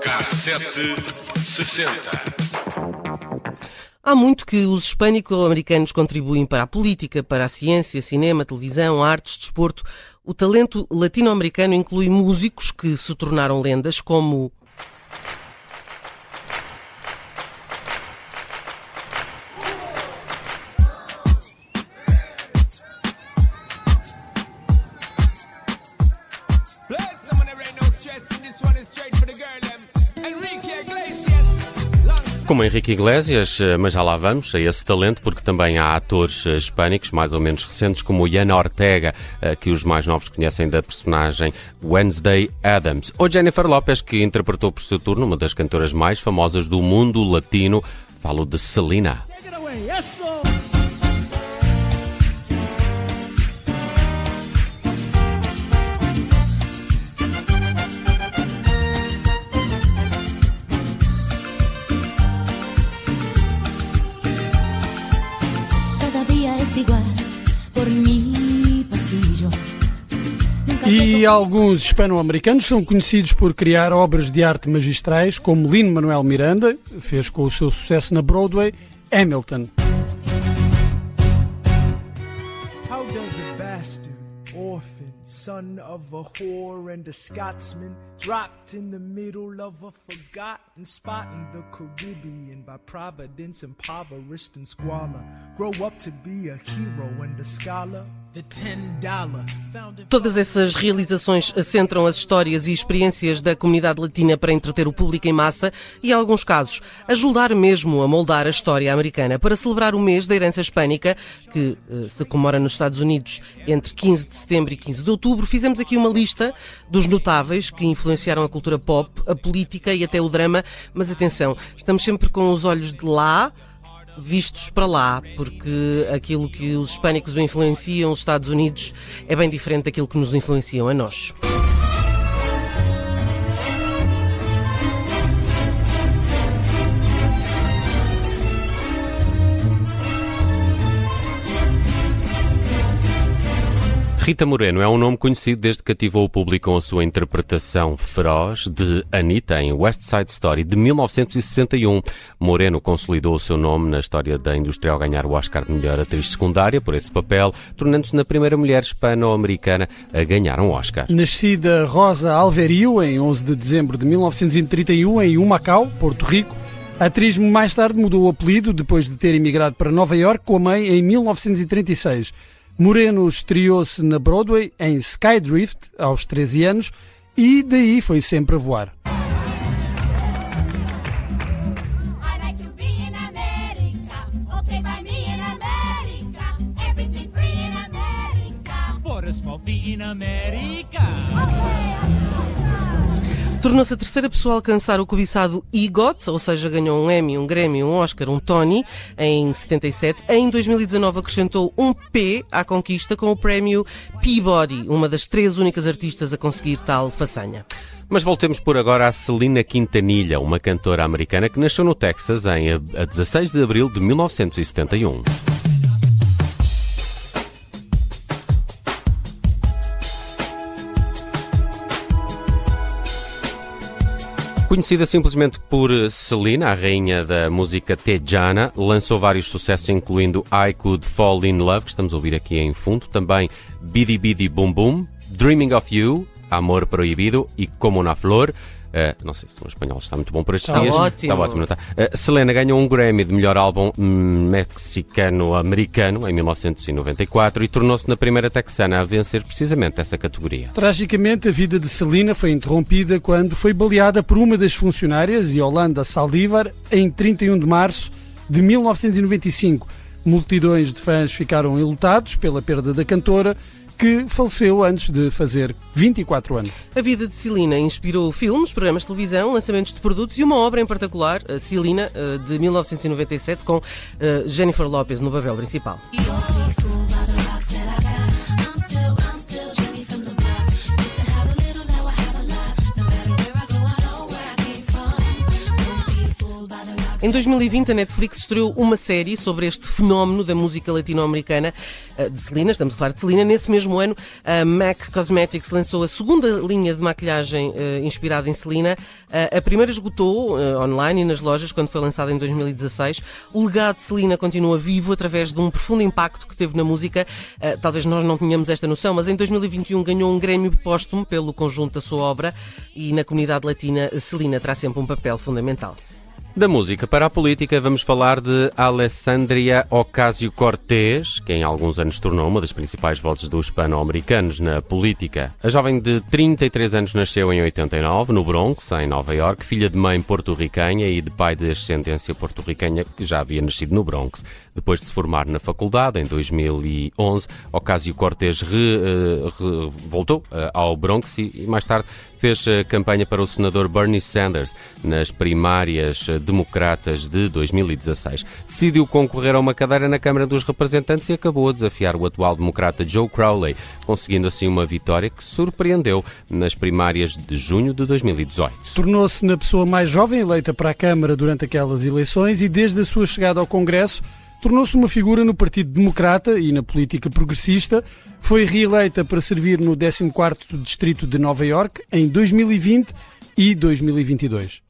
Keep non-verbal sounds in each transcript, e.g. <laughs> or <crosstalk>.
Cassete 60. Há muito que os hispânico-americanos contribuem para a política, para a ciência, cinema, televisão, artes, desporto. O talento latino-americano inclui músicos que se tornaram lendas, como Como Henrique Iglesias, eh, mas já lá vamos a esse talento, porque também há atores eh, hispânicos mais ou menos recentes, como Ian Ortega, eh, que os mais novos conhecem da personagem Wednesday Adams, ou Jennifer Lopez, que interpretou por seu turno uma das cantoras mais famosas do mundo latino. Falo de Selena. Cada E alguns hispano-americanos são conhecidos por criar obras de arte magistrais, como Lin-Manuel Miranda, fez com o seu sucesso na Broadway, Hamilton. Son of a whore and a Scotsman, dropped in the middle of a forgotten spot in the Caribbean by providence impoverished and squalor, grow up to be a hero and a scholar? Todas essas realizações centram as histórias e experiências da comunidade latina para entreter o público em massa e, em alguns casos, ajudar mesmo a moldar a história americana. Para celebrar o mês da herança hispânica, que eh, se comemora nos Estados Unidos entre 15 de setembro e 15 de outubro, fizemos aqui uma lista dos notáveis que influenciaram a cultura pop, a política e até o drama. Mas atenção, estamos sempre com os olhos de lá vistos para lá, porque aquilo que os hispânicos influenciam, os Estados Unidos, é bem diferente daquilo que nos influenciam a nós. Rita Moreno é um nome conhecido desde que cativou o público com a sua interpretação feroz de Anita em West Side Story de 1961. Moreno consolidou o seu nome na história da indústria ao ganhar o Oscar de melhor atriz secundária por esse papel, tornando-se na primeira mulher hispano-americana a ganhar um Oscar. Nascida Rosa Alverio em 11 de dezembro de 1931 em Humacao, Porto Rico, a atriz mais tarde mudou o apelido depois de ter emigrado para Nova York com a mãe em 1936. Moreno estreou-se na Broadway em Skydrift aos 13 anos e daí foi sempre a voar. I like to be in America. Tornou-se a terceira pessoa a alcançar o cobiçado EGOT, ou seja, ganhou um Emmy, um Grammy, um Oscar, um Tony, em 77. Em 2019 acrescentou um P à conquista com o prémio Peabody, uma das três únicas artistas a conseguir tal façanha. Mas voltemos por agora a Selena Quintanilha, uma cantora americana que nasceu no Texas em a a 16 de abril de 1971. Conhecida simplesmente por Selena, a rainha da música tejana, lançou vários sucessos, incluindo I Could Fall in Love, que estamos a ouvir aqui em fundo, também Bidi Bidi Boom Boom, Dreaming of You, Amor Proibido e Como na Flor. Eh, não sei se o meu espanhol está muito bom por estes Está dias. ótimo. Está ótimo, está? Eh, Selena ganhou um Grammy de melhor álbum hum, mexicano-americano em 1994 e tornou-se na primeira texana a vencer precisamente essa categoria. Tragicamente, a vida de Celina foi interrompida quando foi baleada por uma das funcionárias, Yolanda Saldívar, em 31 de março de 1995. Multidões de fãs ficaram enlutados pela perda da cantora, que faleceu antes de fazer 24 anos. A vida de Celina inspirou filmes, programas de televisão, lançamentos de produtos e uma obra em particular, a Celina, eh, de 1997, com eh, Jennifer Lopez no papel principal. Em 2020, a Netflix estreou uma série sobre este fenómeno da música latino-americana eh, de Celina, estamos a falar de Celina. Nesse mesmo ano, a MAC Cosmetics lançou a segunda linha de maquilhagem eh, inspirada em Celina. Eh, a primeira esgotou online e nas lojas quando foi lançada em 2016. O legado de Celina continua vivo através de um profundo impacto que teve na música. Talvez nós não tenhamos esta noção, mas em 2021 ganhou um Grêmio póstumo pelo conjunto da sua obra e na comunidade latina, Celina terá sempre um papel fundamental. Da música para a política, vamos falar de Alessandria Ocasio-Cortez, que em alguns anos tornou uma das principais vozes dos hispano-americanos na política. A jovem de 33 anos nasceu em 89, no Bronx, em Nova York, filha de mãe porto-ricanha e de pai de ascendência porto-ricanha, que já havia nascido no Bronx. Depois de se formar na faculdade, em 2011, Ocasio-Cortez eh, voltou eh, ao Bronx e, e mais tarde fez eh, campanha para o senador Bernie Sanders nas primárias democratas de 2016. Decidiu concorrer a uma cadeira na Câmara dos Representantes e acabou a desafiar o atual democrata Joe Crowley, conseguindo assim uma vitória que surpreendeu nas primárias de junho de 2018. Tornou-se na pessoa mais jovem eleita para a Câmara durante aquelas eleições e desde a sua chegada ao Congresso tornou-se uma figura no Partido Democrata e na política progressista. Foi reeleita para servir no 14º Distrito de Nova York em 2020 e 2022.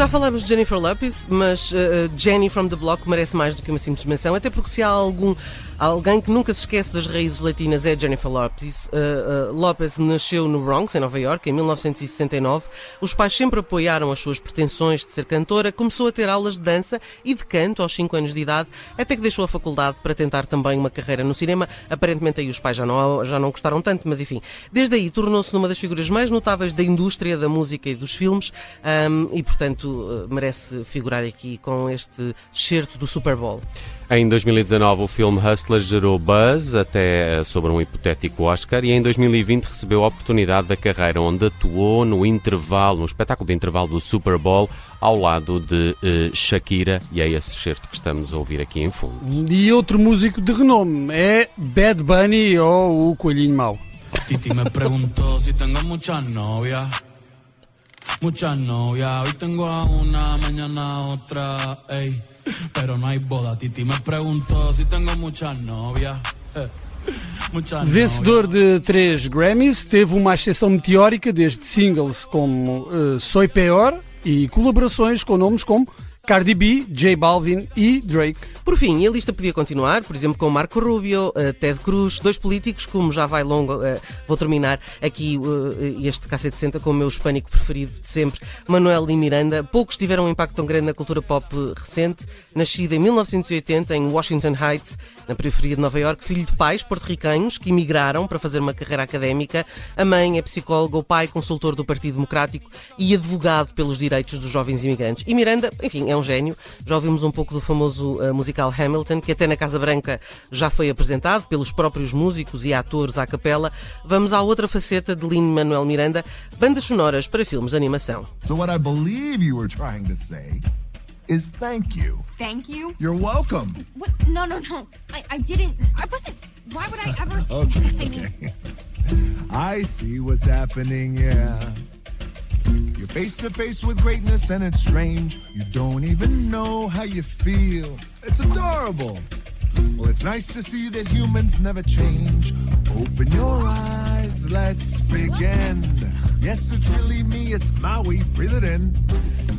Já falámos de Jennifer Lopez, mas uh, uh, Jenny from the Block merece mais do que uma simples menção, até porque se há algum alguém que nunca se esquece das raízes latinas é Jennifer Lopez. Uh, uh, Lopez nasceu no Bronx, em Nova York, em 1969. Os pais sempre apoiaram as suas pretensões de ser cantora. Começou a ter aulas de dança e de canto aos 5 anos de idade, até que deixou a faculdade para tentar também uma carreira no cinema. Aparentemente aí os pais já não, já não gostaram tanto, mas enfim. Desde aí tornou-se numa das figuras mais notáveis da indústria da música e dos filmes um, e, portanto, uh, merece figurar aqui com este certo do Super Bowl. Em 2019, o filme Hustler gerou buzz até eh, sobre um hipotético Oscar e em 2020 recebeu a oportunidade da carreira onde atuou no intervalo, no espetáculo de intervalo do Super Bowl ao lado de eh, Shakira e é esse certo que estamos a ouvir aqui em fundo. E outro músico de renome é Bad Bunny ou o Coelhinho Mau. Titi me preguntó si tengo muchas novias. Muchas novias. Hoy tengo a una, mañana a otra. Ey. Pero no hay boda. Titi me preguntó si tengo muchas novias. <laughs> Vencedor de três Grammys, teve uma ascensão meteórica desde singles como eh, Soy Peor e colaborações com nomes como Cardi B, J Balvin e Drake. Por fim, a lista podia continuar, por exemplo, com Marco Rubio, eh, Ted Cruz, dois políticos, como já vai longo, eh, vou terminar aqui eh, este K760 com o meu hispânico preferido de sempre, Manuel e Miranda. Poucos tiveram um impacto tão grande na cultura pop recente. Nascido em 1980 em Washington Heights, na periferia de Nova York, filho de pais porto-ricanhos que emigraram para fazer uma carreira académica. A mãe é psicóloga, o pai consultor do Partido Democrático e advogado pelos direitos dos jovens imigrantes. E Miranda, enfim, é um gênio. Já ouvimos um pouco do famoso uh, musical Hamilton, que até na Casa Branca já foi apresentado pelos próprios músicos e atores à capela. Vamos à outra faceta de Lin-Manuel Miranda, bandas sonoras para filmes de animação. So what I believe you were trying to say is thank you. Thank you. You're welcome. What? No, no, no. I, I didn't. I wasn't. Why would I ever <laughs> say Okay, that? I mean, okay. I see what's happening, yeah. You're face to face with greatness and it's strange. You don't even know how you feel. It's adorable. Well, it's nice to see that humans never change. Open your eyes, let's begin.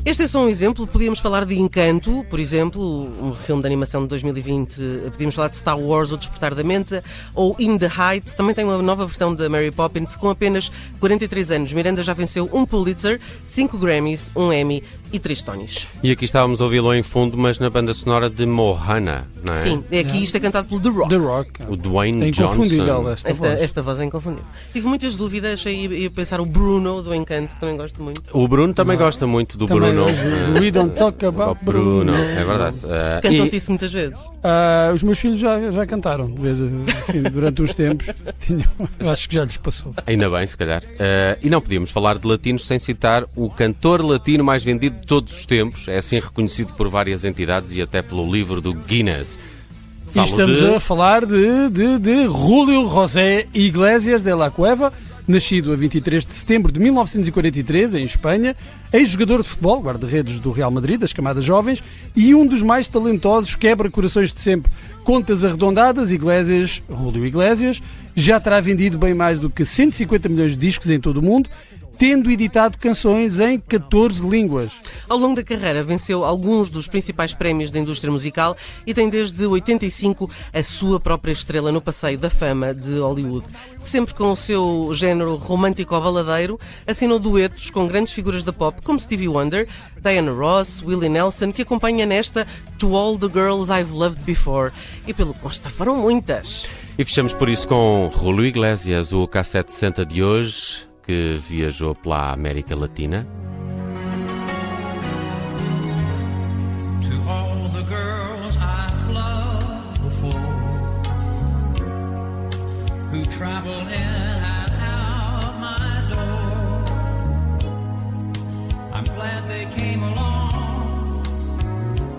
Este é só um exemplo. Podíamos falar de Encanto, por exemplo, um filme de animação de 2020. Podíamos falar de Star Wars, O Despertar da Mente, ou In the Heights. Também tem uma nova versão da Mary Poppins. Com apenas 43 anos, Miranda já venceu um Pulitzer, 5 Grammys, um Emmy e 3 Tonys. E aqui estávamos a ouvi-lo em fundo, mas na banda sonora de Mohana, não é? Sim, é aqui isto é cantado pelo The Rock. The Rock. O Dwayne É inconfundível Johnson. esta, Esta, voz. esta voz é inconfundível. Tive muitas dúvidas, achei ia pensar o Bruno do Encanto, que também gosto muito. O Bruno também gosta muito do Também Bruno. eh, We don't talk about Bruno, Bruno. é verdade. Eh, Cantam-te e- isso muitas vezes. Ah, os meus filhos já, já cantaram, de vez, assim, durante uns tempos. <laughs> Tinham, acho que já lhes passou. Ainda bem, se calhar. Eh, e não podíamos falar de latinos sem citar o cantor latino mais vendido de todos os tempos. É assim reconhecido por várias entidades e até pelo livro do Guinness. E Falo estamos de- a falar de, de, de Julio José Iglesias de la Cueva, nascido a 23 de setembro de 1943 em Espanha, ex-jogador de futebol, guarda-redes do Real Madrid, das camadas jovens, e um dos mais talentosos quebra-corações de sempre. Contas arredondadas, Iglesias, Julio Iglesias, já terá vendido bem mais do que 150 milhões de discos em todo o mundo, tendo editado canções em 14 línguas. Ao longo da carreira venceu alguns dos principais prémios da indústria musical e tem desde 85 a sua própria estrela no passeio da fama de Hollywood. Sempre com o seu género romântico baladeiro, assinou duetos com grandes figuras da pop como Stevie Wonder, Diana Ross, Willie Nelson, que acompanha nesta To All the Girls I've Loved Before. E pelo que consta, foram muitas. E fechamos por isso com Julio Iglesias, o K760 de hoje, que viajou pela América Latina.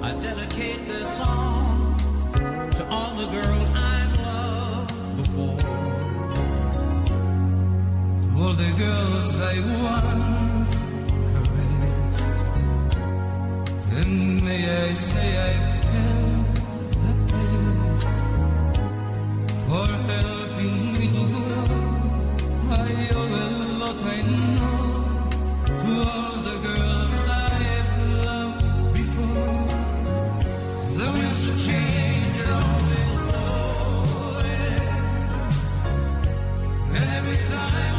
I dedicate song to all the girls I've all the girls I once caressed. And may I say I've had the best for helping me to grow. I owe a lot I know to all the girls I've loved before. The winds of change are always blowing, and every time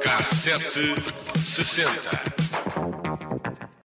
K760.